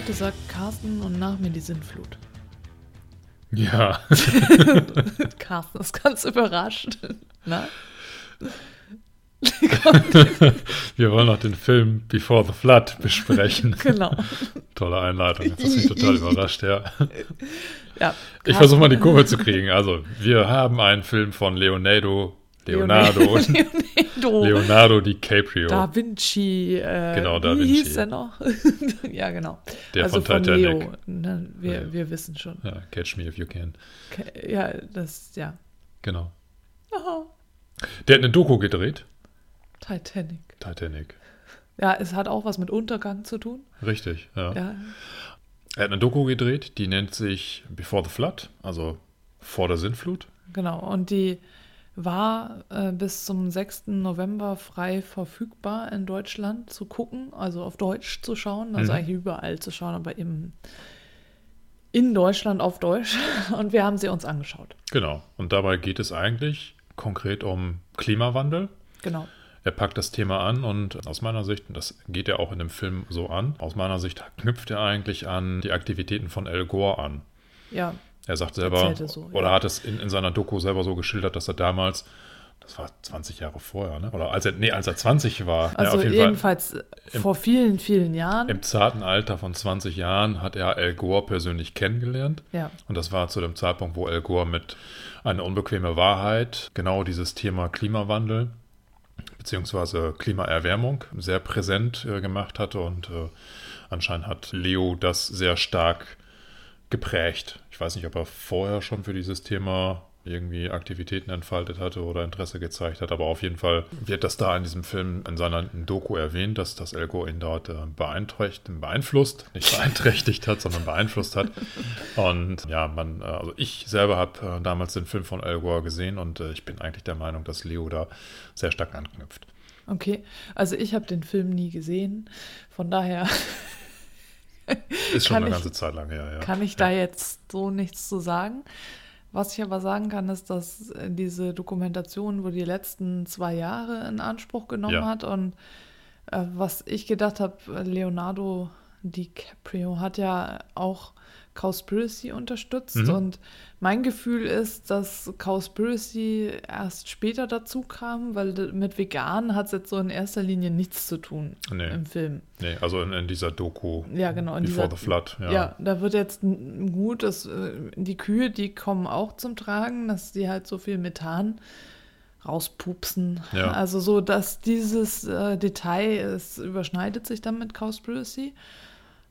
Heute sagt Carsten und nach mir die Sinnflut. Ja, Carsten ist ganz überrascht. Na? wir wollen noch den Film Before the Flood besprechen. genau. Tolle Einleitung, jetzt hast du mich total überrascht, ja. Ja, Ich versuche mal die Kurve zu kriegen. Also, wir haben einen Film von Leonardo, Leonardo, Leonardo. Leonardo DiCaprio, Da Vinci. Äh, Genau, Da wie Vinci. hieß der noch? ja, genau. der also von Titanic. Leo. Ne, wir, Ja. wir wissen schon. Ja, Catch Me If You Can. Ja, das, ja. Genau. Aha. Der hat eine Doku gedreht. Titanic. Titanic. Ja, es hat auch was mit Untergang zu tun. Richtig, ja. Ja, Er hat eine Doku gedreht, die nennt sich Before the Flood, also vor der Sintflut. genau. Und die war äh, bis zum 6. November frei verfügbar in Deutschland zu gucken, also auf Deutsch zu schauen, also Mhm. eigentlich überall zu schauen, aber eben in Deutschland auf Deutsch. Und wir haben sie uns angeschaut. Genau. Und dabei geht es eigentlich konkret um Klimawandel. Genau. Er packt das Thema an und aus meiner Sicht, und das geht ja auch in dem Film so an, aus meiner Sicht knüpft er eigentlich an die Aktivitäten von Al Gore an. Ja, Er sagt selber, er so, oder ja. hat es in, in seiner Doku selber so geschildert, dass er damals, das war 20 Jahre vorher, ne? oder als er, nee, als er 20 war, also ja, jeden jedenfalls im- vor vielen, vielen Jahren. Im zarten Alter von 20 Jahren hat er Al Gore persönlich kennengelernt. ja, Und das war zu dem Zeitpunkt, wo Al Gore mit einer unbequeme Wahrheit genau dieses Thema Klimawandel beziehungsweise Klimaerwärmung sehr präsent äh, gemacht hatte und äh, anscheinend hat Leo das sehr stark geprägt. Ich weiß nicht, ob er vorher schon für dieses Thema irgendwie Aktivitäten entfaltet hatte oder Interesse gezeigt hat, aber auf jeden Fall wird das da in diesem Film in seiner Doku erwähnt, dass das El ihn dort äh, beeinträchtigt, beeinflusst, nicht beeinträchtigt hat, sondern beeinflusst hat. Und ja, man, äh, also ich selber habe äh, damals den Film von El gesehen und ich bin eigentlich der Meinung, dass Leo da sehr stark anknüpft. okay. Also ich habe den Film nie gesehen. Von daher Ist schon Kann eine ich- ganze Zeit lang her, ja. kann ich da jetzt so nichts zu sagen. Was ich aber sagen kann, ist, dass diese Dokumentation wohl die letzten zwei Jahre in Anspruch genommen Ja. hat. Und äh, was ich gedacht habe, Leonardo DiCaprio hat ja auch Cowspiracy unterstützt. Mhm. Und mein Gefühl ist, dass Cowspiracy erst später dazu kam, weil mit Vegan hat es jetzt so in erster Linie nichts zu tun Nee. im Film. Nee, also in, in dieser Doku Ja, genau. In Before dieser, the Flood, ja. ja. da wird jetzt gut, dass äh, die Kühe, die kommen auch zum Tragen, dass die halt so viel Methan rauspupsen. Ja. Also so, dass dieses äh, Detail, es überschneidet sich dann mit Cowspiracy.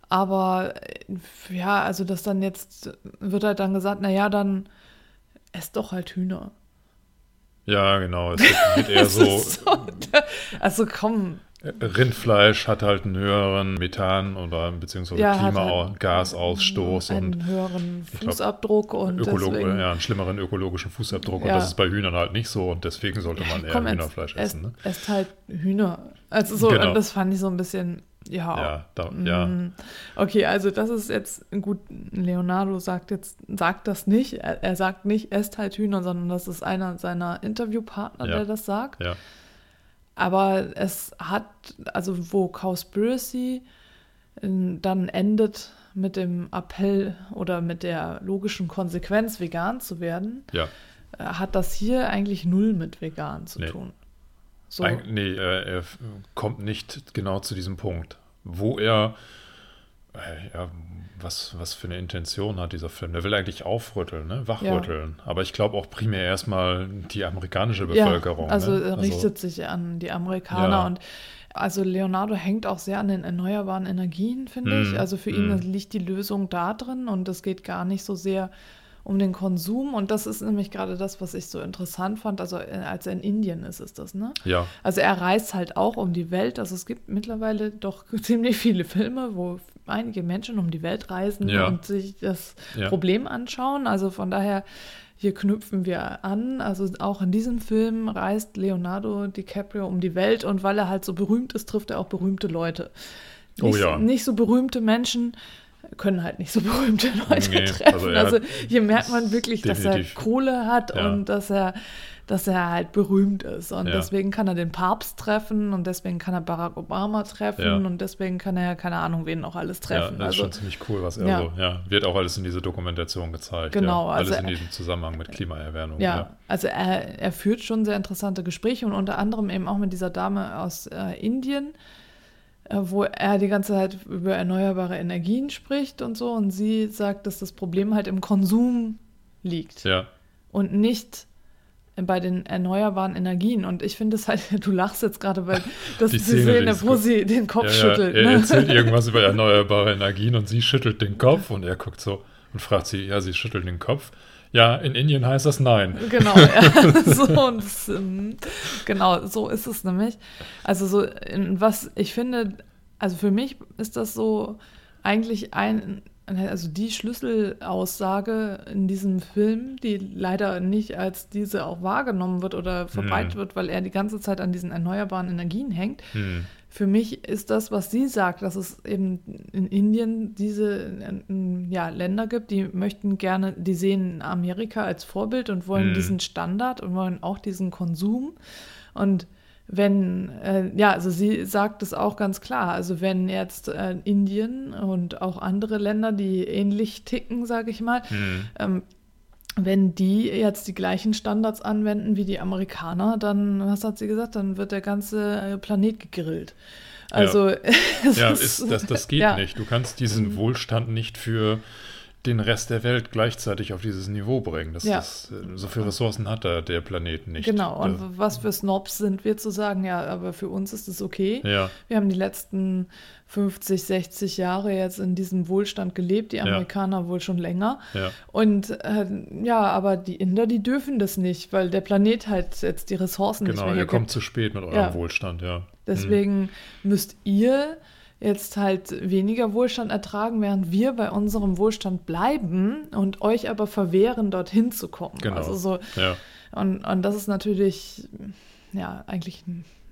Aber äh, ja, also das dann jetzt, wird halt dann gesagt, naja, dann esst doch halt Hühner. Ja, genau. Es wird, eher so, so also komm, Rindfleisch hat halt einen höheren Methan- oder beziehungsweise Ja, hat Klimagasausstoß und einen höheren ich glaub, Fußabdruck und Ökolo deswegen, ja, einen schlimmeren ökologischen Fußabdruck. Und Ja. das ist bei Hühnern halt nicht so und deswegen sollte man eher Komm, Hühnerfleisch esst, essen. Ne? esst halt Hühner. Also so, Genau. und das fand ich so ein bisschen, ja. Ja, da, ja. mm. Okay, also das ist jetzt, gut, Leonardo sagt jetzt, sagt das nicht. Er, er sagt nicht, esst halt Hühner, sondern das ist einer seiner Interviewpartner, Ja. der das sagt. ja, Aber es hat, also wo Cowspiracy ähm, dann endet mit dem Appell oder mit der logischen Konsequenz, vegan zu werden, ja. äh, hat das hier eigentlich null mit vegan zu Nee. tun. So. Eig nee, er, er f- kommt nicht genau zu diesem Punkt, wo er, äh, ja, was, was für eine Intention hat dieser Film? Der will eigentlich aufrütteln, ne? wachrütteln. Aber ich glaube auch primär erstmal die amerikanische Bevölkerung. Ja, also ne? er richtet sich an die Amerikaner Ja. und also Leonardo hängt auch sehr an den erneuerbaren Energien, finde Mm, ich. Also für mm. ihn liegt die Lösung da drin und es geht gar nicht so sehr um den Konsum und das ist nämlich gerade das, was ich so interessant fand. Also äh, als er in Indien ist, ist das, ne? Ja. Also er reist halt auch um die Welt. Also es gibt mittlerweile doch ziemlich viele Filme, wo einige Menschen um die Welt reisen Ja. und sich das Ja. Problem anschauen. Also von daher, hier knüpfen wir an. Also auch in diesem Film reist Leonardo DiCaprio um die Welt und weil er halt so berühmt ist, trifft er auch berühmte Leute. Oh Nicht, ja. nicht so berühmte Menschen können halt nicht so berühmte Leute Nee, treffen. also Also, er hier merkt man wirklich, dass definitiv- er Kohle hat Ja. und dass er, dass er halt berühmt ist. Und Ja. deswegen kann er den Papst treffen und deswegen kann er Barack Obama treffen Ja. und deswegen kann er, keine Ahnung, wen noch alles Ja, treffen. das ist also, schon ziemlich cool, was er Ja. so, ja, wird auch alles in dieser Dokumentation gezeigt. Genau, ja. Alles also in diesem Zusammenhang mit Klimaerwärmung. ja, also er, er führt schon sehr interessante Gespräche und unter anderem eben auch mit dieser Dame aus äh, Indien, wo er die ganze Zeit über erneuerbare Energien spricht und so. Und sie sagt, dass das Problem halt im Konsum liegt Ja, und nicht bei den erneuerbaren Energien. Und ich finde es halt, du lachst jetzt gerade, weil das Die Szene, Szene, wo gut. sie den Kopf ja, ja. schüttelt. Er ne? erzählt irgendwas über erneuerbare Energien und sie schüttelt den Kopf und er guckt so und fragt sie, ja, sie schüttelt den Kopf. Ja, in Indien heißt das nein. Genau, ja. so, und genau, so ist es nämlich. Also so, in was ich finde, also für mich ist das so eigentlich ein, also die Schlüsselaussage in diesem Film, die leider nicht als diese auch wahrgenommen wird oder verbreitet wird, weil er die ganze Zeit an diesen erneuerbaren Energien hängt. Hm. Für mich ist das, was sie sagt, dass es eben in Indien diese äh, ja, Länder gibt, die möchten gerne, die sehen Amerika als Vorbild und wollen Mhm. diesen Standard und wollen auch diesen Konsum. Und wenn, äh, ja, also sie sagt es auch ganz klar, also wenn jetzt äh, Indien und auch andere Länder, die ähnlich ticken, sage ich mal, Hm. ähm, wenn die jetzt die gleichen Standards anwenden wie die Amerikaner, dann, was hat sie gesagt, dann wird der ganze äh, Planet gegrillt. Also, es Ja, ist, das, das geht ja. Mhm. nicht. Du kannst diesen Wohlstand nicht für den Rest der Welt gleichzeitig auf dieses Niveau bringen. Das, Ja. das, äh, so viele Ressourcen hat der, der Planet nicht. Genau, und Äh, was für Snobs sind wir zu sagen, ja, aber für uns ist es okay. ja, Wir haben die letzten 50, 60 Jahre jetzt in diesem Wohlstand gelebt, die Ja. Amerikaner wohl schon länger. ja, Und äh, ja, aber die Inder, die dürfen das nicht, weil der Planet halt jetzt die Ressourcen nicht genau. mehr Ihr hergibt. kommt zu spät mit eurem Ja. Wohlstand, ja. Deswegen müsst ihr jetzt halt weniger Wohlstand ertragen, während wir bei unserem Wohlstand bleiben und euch aber verwehren, dorthin zu kommen. Genau. Also so, Ja, und, und das ist natürlich, ja, eigentlich,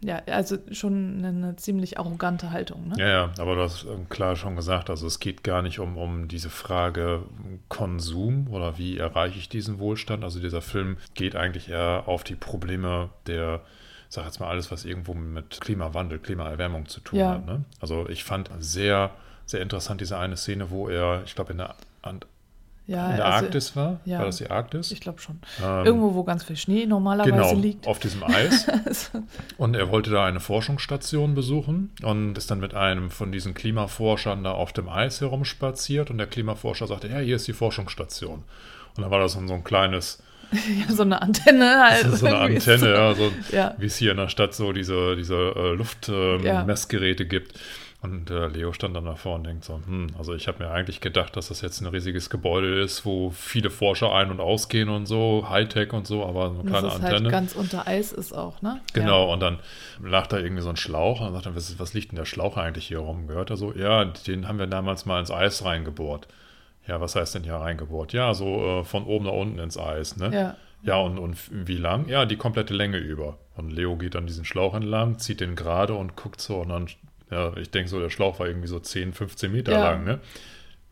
ja, also schon eine, ziemlich arrogante Haltung. Ne? ja, ja, aber du hast ähm, klar schon gesagt, also es geht gar nicht um, um diese Frage Konsum oder wie erreiche ich diesen Wohlstand. Also dieser Film geht eigentlich eher auf die Probleme der, sag jetzt mal alles, was irgendwo mit Klimawandel, Klimaerwärmung zu tun Ja. hat. Ne? Also ich fand sehr, sehr interessant diese eine Szene, wo er, ich glaube, in der, Ant Ja, in der also, Arktis war. ja. War das die Arktis? Ich glaube schon. Ähm, Irgendwo, wo ganz viel Schnee normalerweise genau, liegt. auf diesem Eis. Also, Und er wollte da eine Forschungsstation besuchen und ist dann mit einem von diesen Klimaforschern da auf dem Eis herumspaziert und der Klimaforscher sagte, ja, hier ist die Forschungsstation. Und dann war das so ein kleines, ja, so eine Antenne halt. das ist so eine Antenne, so. ja, so, Ja. wie es hier in der Stadt so diese, diese äh. Luftmessgeräte gibt. Und äh, Leo stand dann davor und denkt so, hm, also ich habe mir eigentlich gedacht, dass das jetzt ein riesiges Gebäude ist, wo viele Forscher ein- und ausgehen und so, Hightech und so, aber so eine kleine das ist Antenne. halt ganz unter Eis ist auch, ne? Genau, und dann lag da irgendwie so ein Schlauch und dann sagt er, was, was liegt denn der Schlauch eigentlich hier rum? Gehört er so? Ja, den haben wir damals mal ins Eis reingebohrt. Ja, was heißt denn hier reingebohrt? Ja, so äh, von oben nach unten ins Eis, ne? Ja. ja. Ja, und, und wie lang? Ja, die komplette Länge über. Und Leo geht dann diesen Schlauch entlang, zieht den gerade und guckt so und dann, ja, ich denke so, der Schlauch war irgendwie so 10, 15 Meter Ja. lang, ne?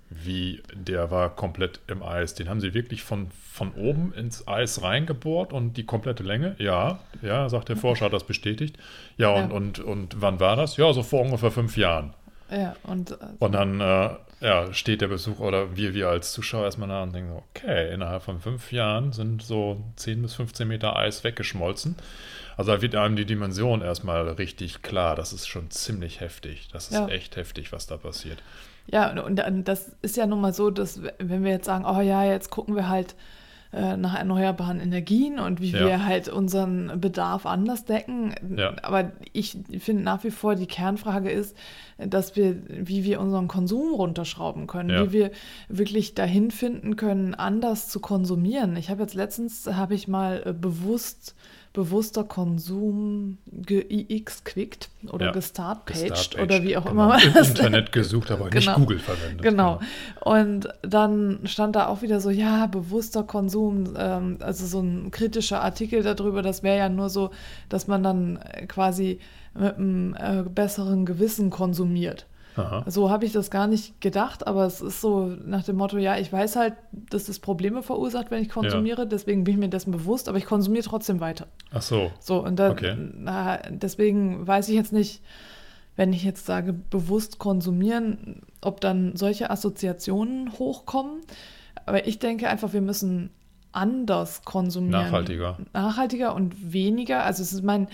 Wie, der war komplett im Eis. Den haben sie wirklich von, von oben ins Eis reingebohrt und die komplette Länge? Ja, ja, sagt der Forscher, hat das bestätigt. Ja, und, Ja. Und, und wann war das? Ja, so vor ungefähr fünf Jahren. Ja, und äh, Und dann äh, ja, steht der Besucher oder wir, wir als Zuschauer erstmal da und denken so, okay, innerhalb von fünf Jahren sind so 10 bis 15 Meter Eis weggeschmolzen. Also da wird einem die Dimension erstmal richtig klar. Das ist schon ziemlich heftig. Das ist Ja. echt heftig, was da passiert. Ja, und, und das ist ja nun mal so, dass wenn wir jetzt sagen, oh ja, jetzt gucken wir halt äh, nach erneuerbaren Energien und wie Ja. wir halt unseren Bedarf anders decken. Ja. Aber ich finde nach wie vor, die Kernfrage ist, dass wir, wie wir unseren Konsum runterschrauben können, Ja. wie wir wirklich dahin finden können, anders zu konsumieren. Ich habe jetzt letztens, habe ich mal äh, bewusst bewusster Konsum geix-quickt oder Ja. gestartpaged oder wie auch genau. immer Im Internet gesucht, aber nicht Genau. Google verwendet. Genau. Und dann stand da auch wieder so, ja, bewusster Konsum, ähm, also so ein kritischer Artikel darüber, das wäre ja nur so, dass man dann quasi mit einem äh, besseren Gewissen konsumiert. Aha. So habe ich das gar nicht gedacht, aber es ist so nach dem Motto, ja, ich weiß halt, dass das Probleme verursacht, wenn ich konsumiere, deswegen bin ich mir dessen bewusst, aber ich konsumiere trotzdem weiter. Ach so. So, und da, Okay. na, deswegen weiß ich jetzt nicht, wenn ich jetzt sage, bewusst konsumieren, ob dann solche Assoziationen hochkommen. Aber ich denke einfach, wir müssen anders konsumieren. Nachhaltiger. Nachhaltiger und weniger. Also es ist mein,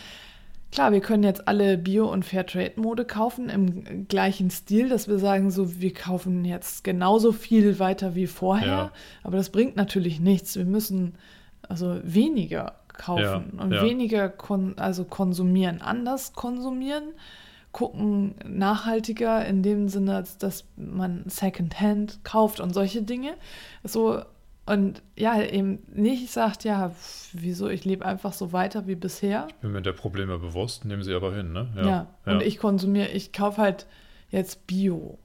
klar, wir können jetzt alle Bio- und Fairtrade-Mode kaufen im gleichen Stil, dass wir sagen, so, wir kaufen jetzt genauso viel weiter wie vorher. Ja. Aber das bringt natürlich nichts. Wir müssen also weniger kaufen Ja, und ja. weniger kon also konsumieren, anders konsumieren, gucken nachhaltiger in dem Sinne, als dass man Secondhand kauft und solche Dinge. So und ja, eben nicht sagt, ja, wieso, ich lebe einfach so weiter wie bisher. Bin mir der Probleme bewusst, nehmen sie aber hin, ne? Ja, und ich konsumiere, ich kaufe halt jetzt Bio.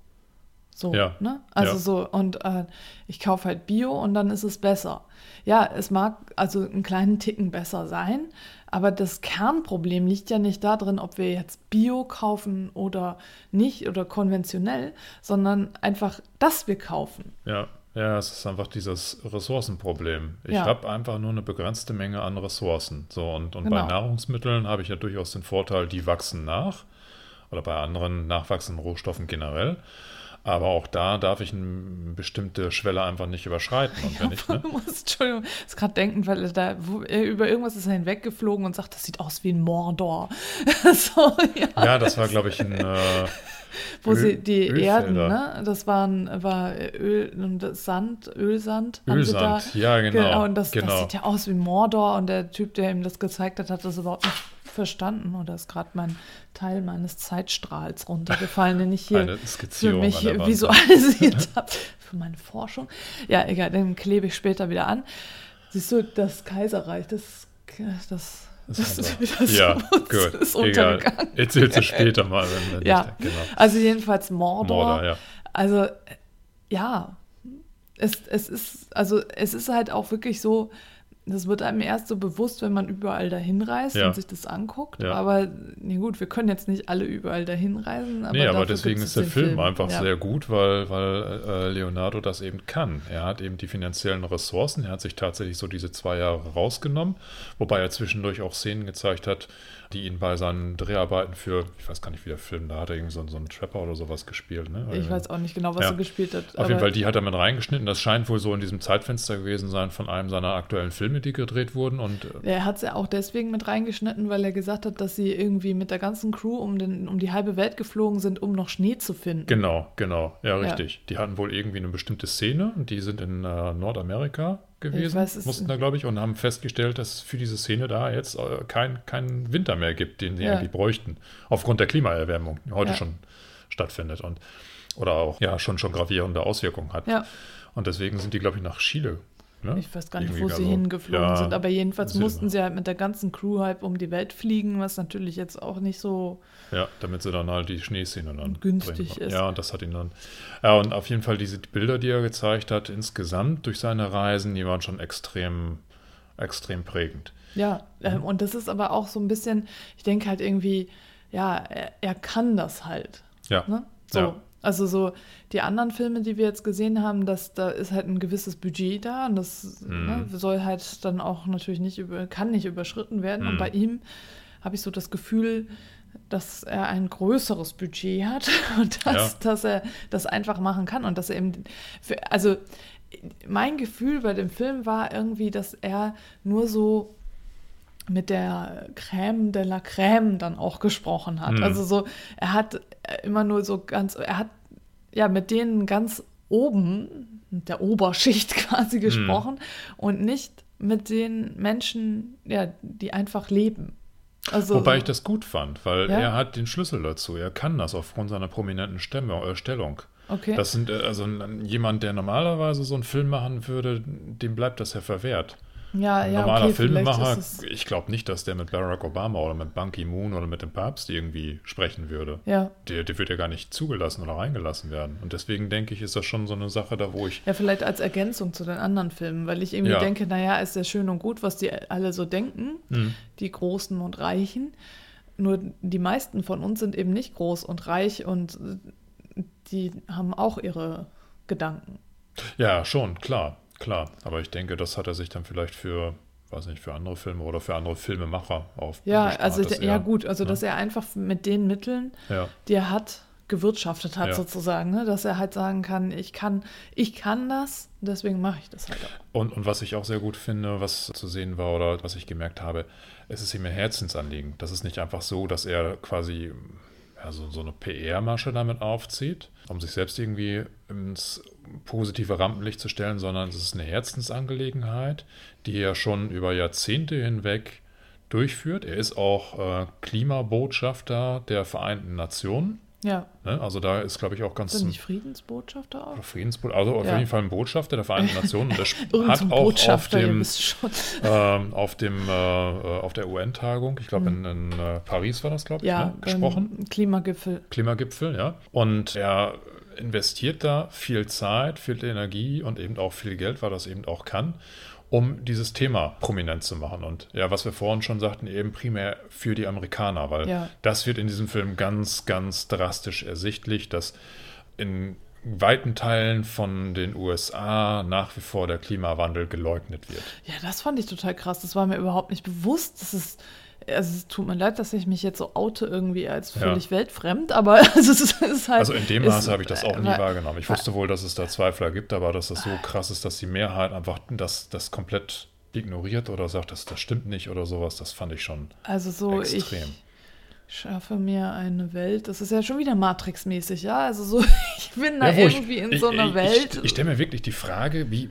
So, Ja, ne? Also ja. so, und äh, ich kaufe halt Bio und dann ist es besser. Ja, es mag also einen kleinen Ticken besser sein, aber das Kernproblem liegt ja nicht darin, ob wir jetzt Bio kaufen oder nicht oder konventionell, sondern einfach, dass wir kaufen. Ja, ja, es ist einfach dieses Ressourcenproblem. Ich Ja. habe einfach nur eine begrenzte Menge an Ressourcen. So, und, und bei Genau. Nahrungsmitteln habe ich ja durchaus den Vorteil, die wachsen nach. Oder bei anderen nachwachsenden Rohstoffen generell. Aber auch da darf ich eine bestimmte Schwelle einfach nicht überschreiten. Und wenn ich, ne? Muss, Entschuldigung, ich muss gerade denken, weil er da er über irgendwas ist er hinweggeflogen und sagt, das sieht aus wie ein Mordor. so, ja. Ja, das war, glaube ich, ein. Äh, Wo Öl- sie die Ölfelder. Erden, ne? Das waren, war Öl und das Sand, Ölsand. Ölsand, ja, genau, und das, genau. das sieht ja aus wie Mordor und der Typ, der ihm das gezeigt hat, hat das überhaupt nicht verstanden. Oder ist gerade mein Teil meines Zeitstrahls runtergefallen, den ich hier für mich visualisiert habe. Für meine Forschung. Ja, egal, den klebe ich später wieder an. Siehst du, das Kaiserreich, das, das, Das das, ist das ja, ist gut. Egal. untergegangen. Erzählst du später mal, wenn, wenn Ja, genau. also jedenfalls Mordor. Mordor, ja. Also ja, es, es ist also es ist halt auch wirklich so, das wird einem erst so bewusst, wenn man überall dahin reist Ja. und sich das anguckt. Ja. Aber nee, gut, wir können jetzt nicht alle überall dahin reisen. Aber nee, aber deswegen ist der den Film, einfach ja. sehr gut, weil, weil äh, Leonardo das eben kann. Er hat eben die finanziellen Ressourcen, er hat sich tatsächlich so diese zwei Jahre rausgenommen, wobei er zwischendurch auch Szenen gezeigt hat, die ihn bei seinen Dreharbeiten für, ich weiß gar nicht, wie der Film, da hat er irgendwie so, so einen Trapper oder sowas gespielt. Ne? Ich weiß auch nicht genau, was Ja. er gespielt hat. Auf jeden Fall, die hat er mit reingeschnitten. Das scheint wohl so in diesem Zeitfenster gewesen sein von einem seiner aktuellen Filme, die gedreht wurden. Und äh, Er hat es ja auch deswegen mit reingeschnitten, weil er gesagt hat, dass sie irgendwie mit der ganzen Crew um, den, um die halbe Welt geflogen sind, um noch Schnee zu finden. Genau, genau, ja, richtig. Die hatten wohl irgendwie eine bestimmte Szene und die sind in äh, Nordamerika gewesen, weiß mussten da, glaube ich, und haben festgestellt, dass es für diese Szene da jetzt äh, kein, keinen Winter mehr gibt, den sie Ja. eigentlich bräuchten. Aufgrund der Klimaerwärmung, die heute Ja. schon stattfindet und oder auch ja schon, schon gravierende Auswirkungen hat. Ja. Und deswegen sind die, glaube ich, nach Chile. Ne? Ich weiß gar nicht, Irgendwie wo sie also, hingeflogen ja, sind, aber jedenfalls mussten sie halt mit der ganzen Crew halt um die Welt fliegen, was natürlich jetzt auch nicht so. Ja, damit sie dann halt die Schneeszene dann Günstig ist. Ja, und das hat ihn dann. Ja, und auf jeden Fall diese Bilder, die er gezeigt hat, insgesamt durch seine Reisen, die waren schon extrem, extrem prägend. Ja, ähm, und das ist aber auch so ein bisschen, ich denke halt irgendwie, ja, er, er kann das halt. Ja. Ne? So. Ja. Also so die anderen Filme, die wir jetzt gesehen haben, dass da ist halt ein gewisses Budget da und das Mhm. ne, soll halt dann auch natürlich nicht über, kann nicht überschritten werden. Und Mhm. bei ihm habe ich so das Gefühl, dass er ein größeres Budget hat und dass, Ja. dass er das einfach machen kann und dass er eben, für, also mein Gefühl bei dem Film war irgendwie, dass er nur so mit der Crème de la Crème dann auch gesprochen hat. Mhm. Also so, er hat immer nur so ganz, er hat ja mit denen ganz oben, der Oberschicht quasi gesprochen mhm. und nicht mit den Menschen, ja, die einfach leben. Also, Wobei ich das gut fand, weil ja? er hat den Schlüssel dazu. Er kann das aufgrund seiner prominenten Stimme, äh, Stellung. Okay. Das sind äh, also jemand, der normalerweise so einen Film machen würde, dem bleibt das ja verwehrt. Ja, ein ja, normaler okay, Filmemacher, ich glaube nicht, dass der mit Barack Obama oder mit Ban Ki-moon oder mit dem Papst irgendwie sprechen würde. Ja. Der, der wird ja gar nicht zugelassen oder reingelassen werden. Und deswegen denke ich, ist das schon so eine Sache, da wo ich. Ja, vielleicht als Ergänzung zu den anderen Filmen, weil ich irgendwie ja. denke, naja, ist ja schön und gut, was die alle so denken, mhm. die Großen und Reichen. Nur die meisten von uns sind eben nicht groß und reich und die haben auch ihre Gedanken. Ja, schon, klar. Klar, aber ich denke, das hat er sich dann vielleicht für, weiß nicht, für andere Filme oder für andere Filmemacher auf. Ja, also er, ja gut, also ne? dass er einfach mit den Mitteln, ja. die er hat, gewirtschaftet hat ja. sozusagen, ne? dass er halt sagen kann, ich kann, ich kann das, deswegen mache ich das halt auch. Und, und was ich auch sehr gut finde, was zu sehen war oder was ich gemerkt habe, es ist ihm ein Herzensanliegen. Das ist nicht einfach so, dass er quasi also so eine PR-Masche damit aufzieht, um sich selbst irgendwie ins positive Rampenlicht zu stellen, sondern es ist eine Herzensangelegenheit, die er schon über Jahrzehnte hinweg durchführt. Er ist auch äh, Klimabotschafter der Vereinten Nationen. Ja. Ne? Also da ist, glaube ich, auch ganz. Ist nicht Friedensbotschafter auch? Friedensbotschafter, also auf ja. jeden Fall ein Botschafter der Vereinten Nationen. Der hat auch auf dem, äh, auf dem, äh, auf der UN-Tagung, ich glaube mhm. in, in äh, Paris war das, glaube ich, ja, ne? gesprochen. Klimagipfel. Klimagipfel, ja. Und er investiert da viel Zeit, viel Energie und eben auch viel Geld, weil das eben auch kann um dieses Thema prominent zu machen. Und ja, was wir vorhin schon sagten, eben primär für die Amerikaner, weil ja. das wird in diesem Film ganz, ganz drastisch ersichtlich, dass in weiten Teilen von den USA nach wie vor der Klimawandel geleugnet wird. Ja, das fand ich total krass. Das war mir überhaupt nicht bewusst. Das ist also es tut mir leid, dass ich mich jetzt so oute irgendwie als völlig ja. weltfremd, aber also es ist, ist, halt. Also in dem Maße habe ich das auch nie äh, wahrgenommen. Ich wusste wohl, dass es da Zweifler gibt, aber dass das so krass ist, dass die Mehrheit einfach das, das komplett ignoriert oder sagt, das, das stimmt nicht oder sowas, das fand ich schon also so extrem. Ich schaffe mir eine Welt. Das ist ja schon wieder Matrix-mäßig, ja. Also so, ich bin da ja, irgendwie ich, in so einer ich, Welt. Ich, ich stelle mir wirklich die Frage, wie,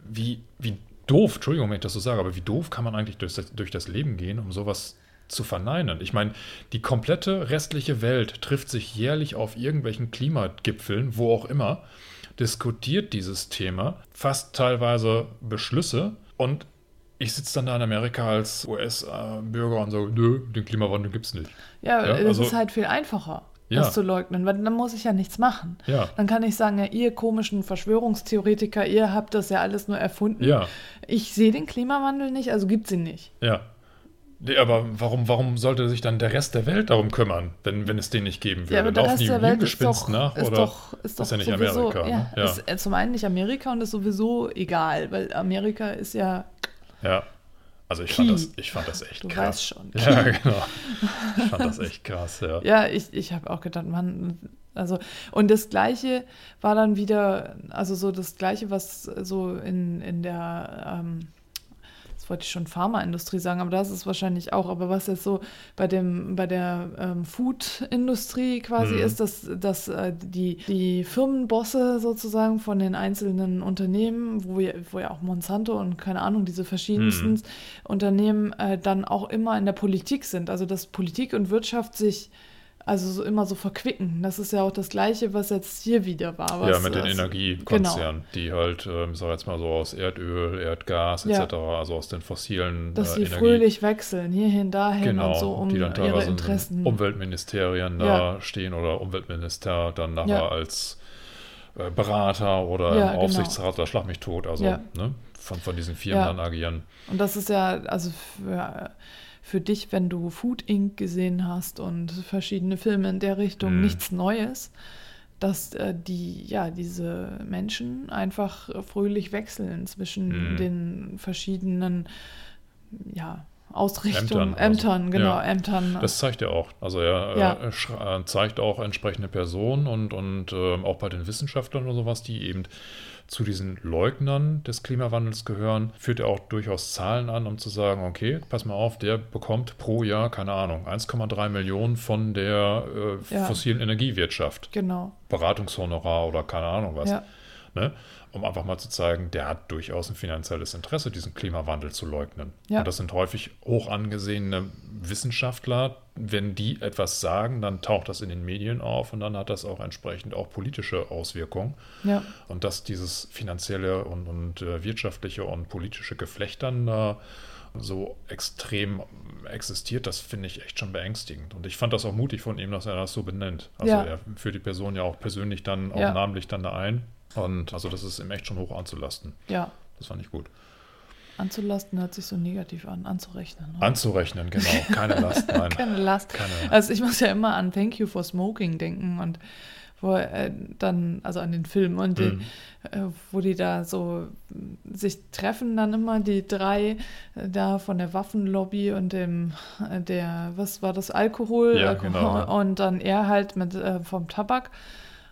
wie, wie doof, Entschuldigung, wenn ich das so sage, aber wie doof kann man eigentlich durch das, durch das Leben gehen, um sowas zu verneinen? Ich meine, die komplette restliche Welt trifft sich jährlich auf irgendwelchen Klimagipfeln, wo auch immer, diskutiert dieses Thema, fasst teilweise Beschlüsse und ich sitze dann da in Amerika als US-Bürger und sage, nö, den Klimawandel gibt es nicht. Ja, ja, also, ist halt viel einfacher ja. das zu leugnen, weil dann muss ich ja nichts machen. Ja. Dann kann ich sagen, ja, ihr komischen Verschwörungstheoretiker, ihr habt das ja alles nur erfunden. Ja. Ich sehe den Klimawandel nicht, also gibt es ihn nicht. Ja. Nee, aber warum, warum sollte sich dann der Rest der Welt darum kümmern, wenn, wenn es den nicht geben würde? Ja, aber der Rest der Welt ist doch, nach, ist, doch, ist, doch ist ja nicht sowieso, Amerika. Ja, ne? ja. Ist zum einen nicht Amerika und ist sowieso egal, weil Amerika ist ja. Ja. Also ich fand, das, ich fand das echt du krass. Schon. Ja, genau. Ich fand das echt krass, ja. ja, ich, ich habe auch gedacht, man, also, und das Gleiche war dann wieder, also so das Gleiche, was so in, in der, ähm, wollte ich schon Pharmaindustrie sagen, aber das ist wahrscheinlich auch. Aber was jetzt so bei dem, bei der ähm, Food-Industrie quasi mhm. ist, dass, dass äh, die, die Firmenbosse sozusagen von den einzelnen Unternehmen, wo ja, wo ja auch Monsanto und keine Ahnung, diese verschiedensten mhm. Unternehmen äh, dann auch immer in der Politik sind. Also dass Politik und Wirtschaft sich also so immer so verquicken. Das ist ja auch das Gleiche, was jetzt hier wieder war. ja, mit den Energiekonzernen, genau. die halt, ähm, sag jetzt mal so aus Erdöl, Erdgas etc., ja. also aus den fossilen Dass äh, sie fröhlich wechseln, hierhin, dahin genau, und so, um die dann ihre Interessen. Umweltministerien ja. da stehen oder Umweltminister dann nachher ja. als äh, Berater oder ja, genau. Aufsichtsrat oder Schlag mich tot, also ne, von, von diesen Firmen dann agieren. Und das ist ja, also für, für dich, wenn du Food Inc. gesehen hast und verschiedene Filme in der Richtung, mhm. nichts Neues, dass äh, die, ja, diese Menschen einfach fröhlich wechseln zwischen mhm. den verschiedenen, ja, Ausrichtung, Ämtern, Ämtern, also, genau, ja. Ämtern. Das zeigt er auch. Also er Ja. äh, äh, zeigt auch entsprechende Personen und, und ähm, auch bei den Wissenschaftlern oder sowas, die eben zu diesen Leugnern des Klimawandels gehören, führt er auch durchaus Zahlen an, um zu sagen, okay, pass mal auf, der bekommt pro Jahr, keine Ahnung, 1,3 Millionen von der äh, Ja. fossilen Energiewirtschaft. genau. Beratungshonorar oder keine Ahnung was. Ja. Ne? Um einfach mal zu zeigen, der hat durchaus ein finanzielles Interesse, diesen Klimawandel zu leugnen. Ja. Und das sind häufig hoch angesehene Wissenschaftler. Wenn die etwas sagen, dann taucht das in den Medien auf und dann hat das auch entsprechend auch politische Auswirkungen. Ja. Und dass dieses finanzielle und, und äh, wirtschaftliche und politische Geflecht dann da so extrem existiert, das finde ich echt schon beängstigend. Und ich fand das auch mutig von ihm, dass er das so benennt. Also Ja. er führt die Person ja auch persönlich dann, auch Ja. namentlich dann da ein. Und also das ist ihm echt schon hoch anzulasten. Ja. Das fand ich gut. Anzulasten hört sich so negativ an, anzurechnen. oder? Anzurechnen, genau. Keine Last, nein. Keine Last. Keine- Also ich muss ja immer an Thank You for Smoking denken und wo äh, dann, also an den Film und Mhm. den, äh, wo die da so äh, sich treffen dann immer die drei äh, da von der Waffenlobby und dem äh, der, was war das, Alkohol, Ja, Alkohol genau, und dann er halt mit äh, vom Tabak.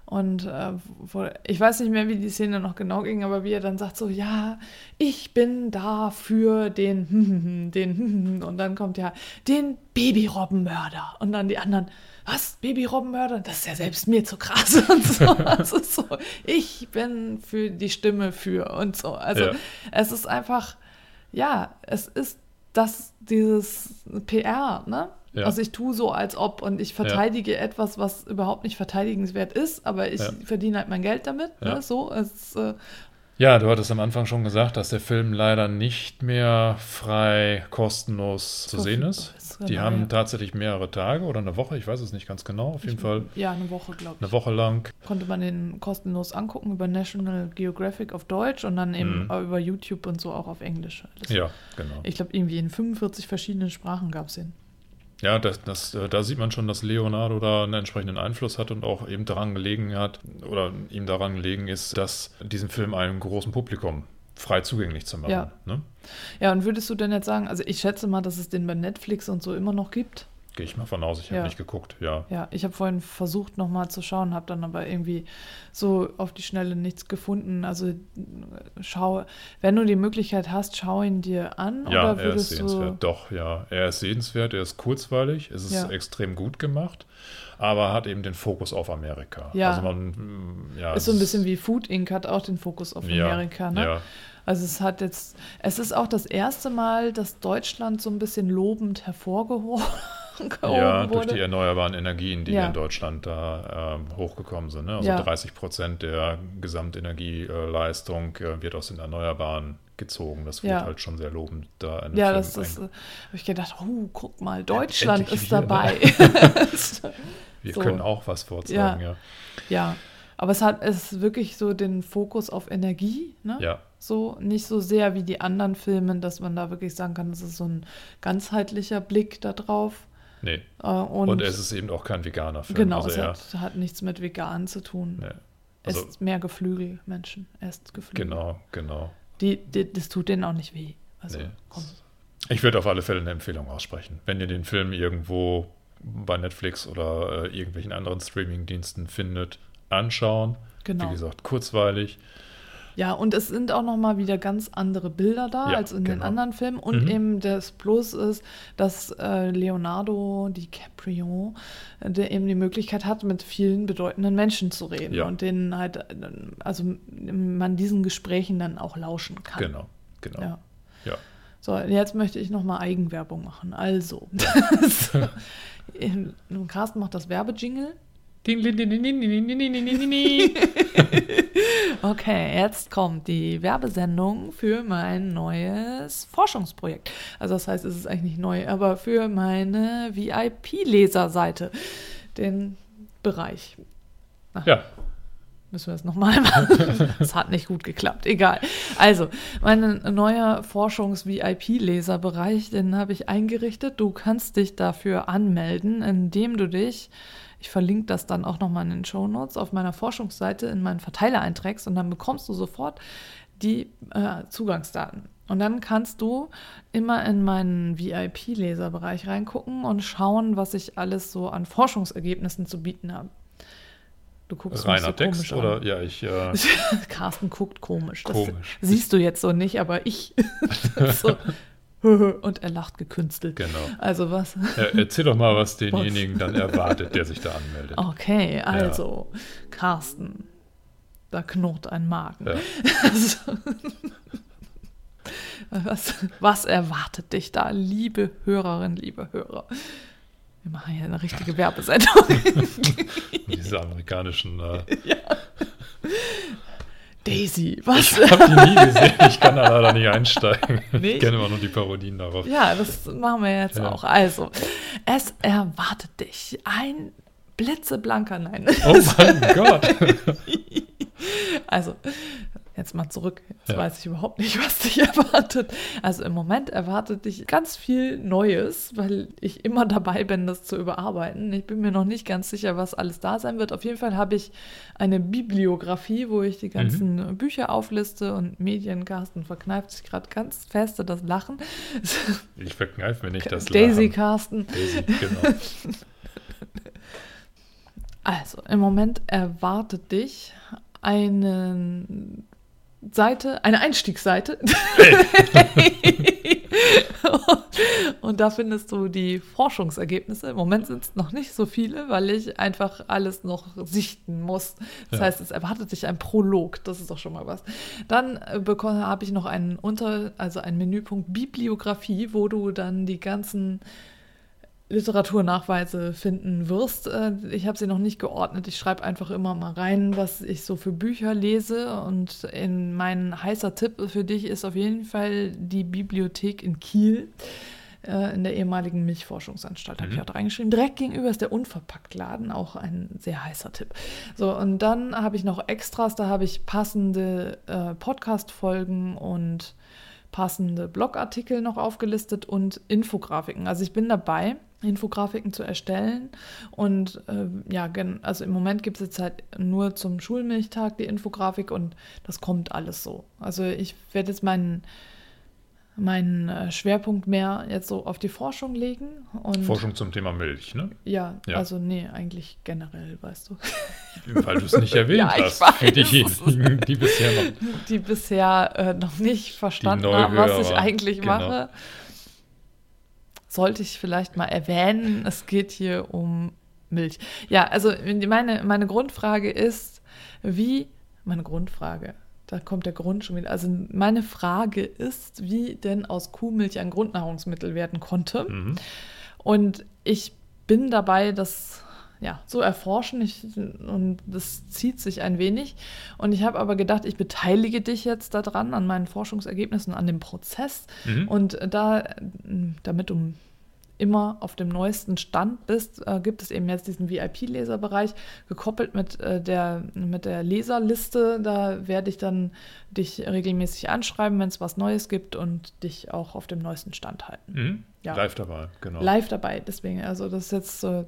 Und äh, wo, ich weiß nicht mehr, wie die Szene noch genau ging, aber wie er dann sagt so, ja, ich bin da für den, den, und dann kommt ja, den Babyrobbenmörder. Und dann die anderen, was, Babyrobbenmörder? Das ist ja selbst mir zu krass und so. Also so, ich bin für die Stimme für und so. Also Ja. es ist einfach, ja, es ist das, dieses PR, ne? Ja. Also ich tue so, als ob und ich verteidige etwas, was überhaupt nicht verteidigenswert ist, aber ich Ja. verdiene halt mein Geld damit. Ja. Ne? So, es, äh, Ja, du hattest am Anfang schon gesagt, dass der Film leider nicht mehr frei, kostenlos zu sehen ist. Ist, Die genau, haben ja. tatsächlich mehrere Tage oder eine Woche, ich weiß es nicht ganz genau, auf jeden Fall ja, eine Woche, glaube ich. eine Woche lang. Konnte man den kostenlos angucken über National Geographic auf Deutsch und dann eben Mhm. über YouTube und so auch auf Englisch. Das, Ja, genau. Ich glaube, irgendwie in 45 verschiedenen Sprachen gab es den. Ja, das, das, äh, da sieht man schon, dass Leonardo da einen entsprechenden Einfluss hat und auch eben daran gelegen hat oder ihm daran gelegen ist, dass diesen Film einem großen Publikum frei zugänglich zu machen. Ja. Ne? Ja, und würdest du denn jetzt sagen, also ich schätze mal, dass es den bei Netflix und so immer noch gibt? Gehe ich mal von aus, ich Ja. habe nicht geguckt, ja. Ja, ich habe vorhin versucht nochmal zu schauen, habe dann aber irgendwie so auf die Schnelle nichts gefunden. Also schau, wenn du die Möglichkeit hast, schau ihn dir an Ja, oder er ist sehenswert. Doch, ja. Er ist sehenswert, er ist kurzweilig, es ist Ja. extrem gut gemacht, aber hat eben den Fokus auf Amerika. Ja. Also man, mm, ja, ist so ein bisschen wie Food Inc. hat auch den Fokus auf ja, Amerika, ne? Ja, Also es hat jetzt, es ist auch das erste Mal, dass Deutschland so ein bisschen lobend hervorgehoben ja durch wurde. die erneuerbaren Energien, die Ja. hier in Deutschland da ähm, hochgekommen sind. Ne? Also Ja. 30 Prozent der Gesamtenergieleistung äh, wird aus den Erneuerbaren gezogen. Das wird Ja. halt schon sehr lobend da in ja, das ist, äh, habe ich gedacht, oh, guck mal, Deutschland ist wieder, ne? dabei. Wir so. können auch was vorzeigen, ja. ja, aber es hat es wirklich so den Fokus auf Energie, ne? Ja, So, nicht so sehr wie die anderen Filme, dass man da wirklich sagen kann, das ist so ein ganzheitlicher Blick da drauf. Nee. Äh, und, Und, es ist eben auch kein veganer Film. genau, also es hat, hat nichts mit vegan zu tun. nee. Es Also, ist mehr Geflügel, Menschen. Esst Geflügel. genau, genau. Die, die, das tut denen auch nicht weh. Also, Nee. komm. Ich würde auf alle Fälle eine Empfehlung aussprechen. Wenn ihr den Film irgendwo bei Netflix oder äh, irgendwelchen anderen Streaming-Diensten findet, anschauen. Genau. Wie gesagt, kurzweilig. Ja, und es sind auch noch mal wieder ganz andere Bilder da Ja, als in den genau. anderen Filmen. Und Mhm. eben das Plus ist, dass äh, Leonardo DiCaprio äh, der eben die Möglichkeit hat, mit vielen bedeutenden Menschen zu reden Ja. und denen halt, äh, also man diesen Gesprächen dann auch lauschen kann. Genau, genau. Ja. Ja. So, jetzt möchte ich noch mal Eigenwerbung machen. Also, so, Carsten macht das Werbejingle. Okay, jetzt kommt die Werbesendung für mein neues Forschungsprojekt. Also das heißt, es ist eigentlich nicht neu, aber für meine VIP-Leserseite, den Bereich. Ja, Müssen wir das nochmal machen? Das hat nicht gut geklappt. Egal. Also, mein neuer Forschungs-VIP-Leserbereich, den habe ich eingerichtet. Du kannst dich dafür anmelden, indem du dich, ich verlinke das dann auch nochmal in den Show Notes, auf meiner Forschungsseite in meinen Verteiler einträgst und dann bekommst du sofort die äh, Zugangsdaten. Und dann kannst du immer in meinen VIP-Leserbereich reingucken und schauen, was ich alles so an Forschungsergebnissen zu bieten habe. Du guckst Reiner so Text oder an. ja, ich. Äh, Carsten guckt komisch. Das komisch. siehst du jetzt so nicht, aber ich. so. Und er lacht gekünstelt. Genau. Also was? Erzähl doch mal, was denjenigen dann erwartet, der sich da anmeldet. Okay, also ja. Carsten, da knurrt ein Magen. Ja. Also, was, was erwartet dich da, liebe Hörerin, liebe Hörer? Wir machen hier eine richtige Werbesendung. Diese amerikanischen. Äh, ja. Daisy, was? Ich habe die nie gesehen. Ich kann da leider nicht einsteigen. Nicht? Ich kenne immer nur die Parodien darauf. Ja, das machen wir jetzt ja. auch. Also, es erwartet dich ein blitzeblanker, nein. Oh mein Gott. also, jetzt mal zurück. Jetzt ja. weiß ich überhaupt nicht, was dich erwartet. Also im Moment erwartet dich ganz viel Neues, weil ich immer dabei bin, das zu überarbeiten. Ich bin mir noch nicht ganz sicher, was alles da sein wird. Auf jeden Fall habe ich eine Bibliografie, wo ich die ganzen mhm. Bücher aufliste und Mediencarsten verkneift sich gerade ganz feste das Lachen. Ich verkneife mir nicht das Lachen. Daisy Carsten. Daisy, genau. Also, im Moment erwartet dich einen Seite, eine Einstiegsseite. und da findest du die Forschungsergebnisse. Im Moment sind es noch nicht so viele, weil ich einfach alles noch sichten muss. Das ja. heißt, es erwartet dich ein Prolog. Das ist doch schon mal was. Dann äh, habe ich noch einen Unter, also einen Menüpunkt Bibliografie, wo du dann die ganzen Literaturnachweise finden wirst. Äh, ich habe sie noch nicht geordnet. Ich schreibe einfach immer mal rein, was ich so für Bücher lese. Und in mein heißer Tipp für dich ist auf jeden Fall die Bibliothek in Kiel äh, in der ehemaligen Milchforschungsanstalt, mhm. habe ich auch reingeschrieben. Direkt gegenüber ist der Unverpacktladen, auch ein sehr heißer Tipp. So, und dann habe ich noch Extras, da habe ich passende äh, Podcast-Folgen und passende Blogartikel noch aufgelistet und Infografiken. Also ich bin dabei, Infografiken zu erstellen. Und äh, ja, also im Moment gibt es jetzt halt nur zum Schulmilchtag die Infografik und das kommt alles so. Also ich werde jetzt meinen meinen äh, Schwerpunkt mehr jetzt so auf die Forschung legen. Und Forschung zum Thema Milch, ne? Ja, ja. also nee, eigentlich generell, weißt du. Weil du es nicht erwähnt ja, hast. Für diejenigen, die bisher noch, die bisher äh, noch nicht verstanden haben, was ich eigentlich genau. mache sollte ich vielleicht mal erwähnen, es geht hier um Milch. Ja, also meine, meine Grundfrage ist, wie, meine Grundfrage, da kommt der Grund schon wieder. Also meine Frage ist, wie denn aus Kuhmilch ein Grundnahrungsmittel werden konnte. Mhm. Und ich bin dabei, das ja, so erforschen. Ich, und das zieht sich ein wenig. Und ich habe aber gedacht, ich beteilige dich jetzt daran, an meinen Forschungsergebnissen, an dem Prozess. Mhm. Und da, damit du immer auf dem neuesten Stand bist, äh, gibt es eben jetzt diesen VIP-Leserbereich, gekoppelt mit, äh, der, mit der Leserliste. Da werde ich dann dich regelmäßig anschreiben, wenn es was Neues gibt und dich auch auf dem neuesten Stand halten. Mhm. Ja. Live dabei, genau. Live dabei, deswegen, also das ist jetzt so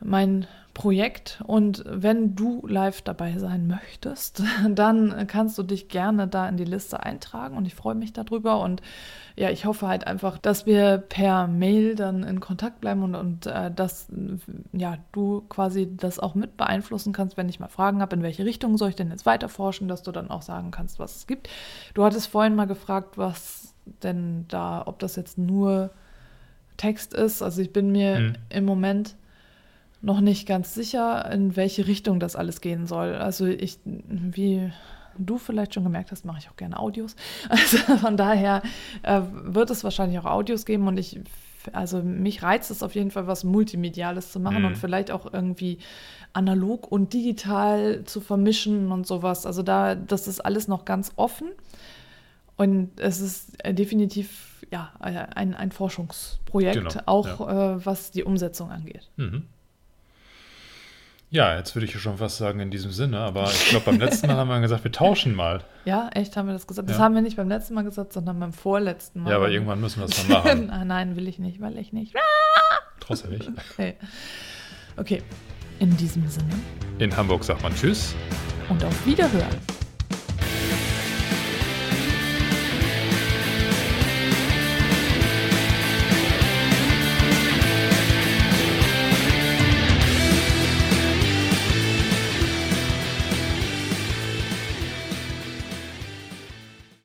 mein Projekt. Und wenn du live dabei sein möchtest, dann kannst du dich gerne da in die Liste eintragen und ich freue mich darüber. Und ja, ich hoffe halt einfach, dass wir per Mail dann in Kontakt bleiben und, und äh, dass ja, du quasi das auch mit beeinflussen kannst, wenn ich mal Fragen habe, in welche Richtung soll ich denn jetzt weiter forschen, dass du dann auch sagen kannst, was es gibt. Du hattest vorhin mal gefragt, was denn da, ob das jetzt nur Text ist. Also ich bin mir hm. im Moment noch nicht ganz sicher, in welche Richtung das alles gehen soll. Also ich, wie du vielleicht schon gemerkt hast, mache ich auch gerne Audios. Also von daher äh, wird es wahrscheinlich auch Audios geben und ich, also mich reizt es auf jeden Fall, was Multimediales zu machen mhm. und vielleicht auch irgendwie analog und digital zu vermischen und sowas. Also da, das ist alles noch ganz offen. Und es ist definitiv ja, ein, ein Forschungsprojekt, genau, auch ja. äh, was die Umsetzung angeht. Mhm. Ja, jetzt würde ich schon fast sagen in diesem Sinne, aber ich glaube, beim letzten Mal haben wir gesagt, wir tauschen mal. Ja, echt haben wir das gesagt. Das ja. haben wir nicht beim letzten Mal gesagt, sondern beim vorletzten Mal. Ja, aber irgendwann müssen wir es mal machen. Ah, nein, will ich nicht, weil ich nicht. Trotzdem nicht. Okay. okay, in diesem Sinne. In Hamburg sagt man Tschüss. Und auf Wiederhören.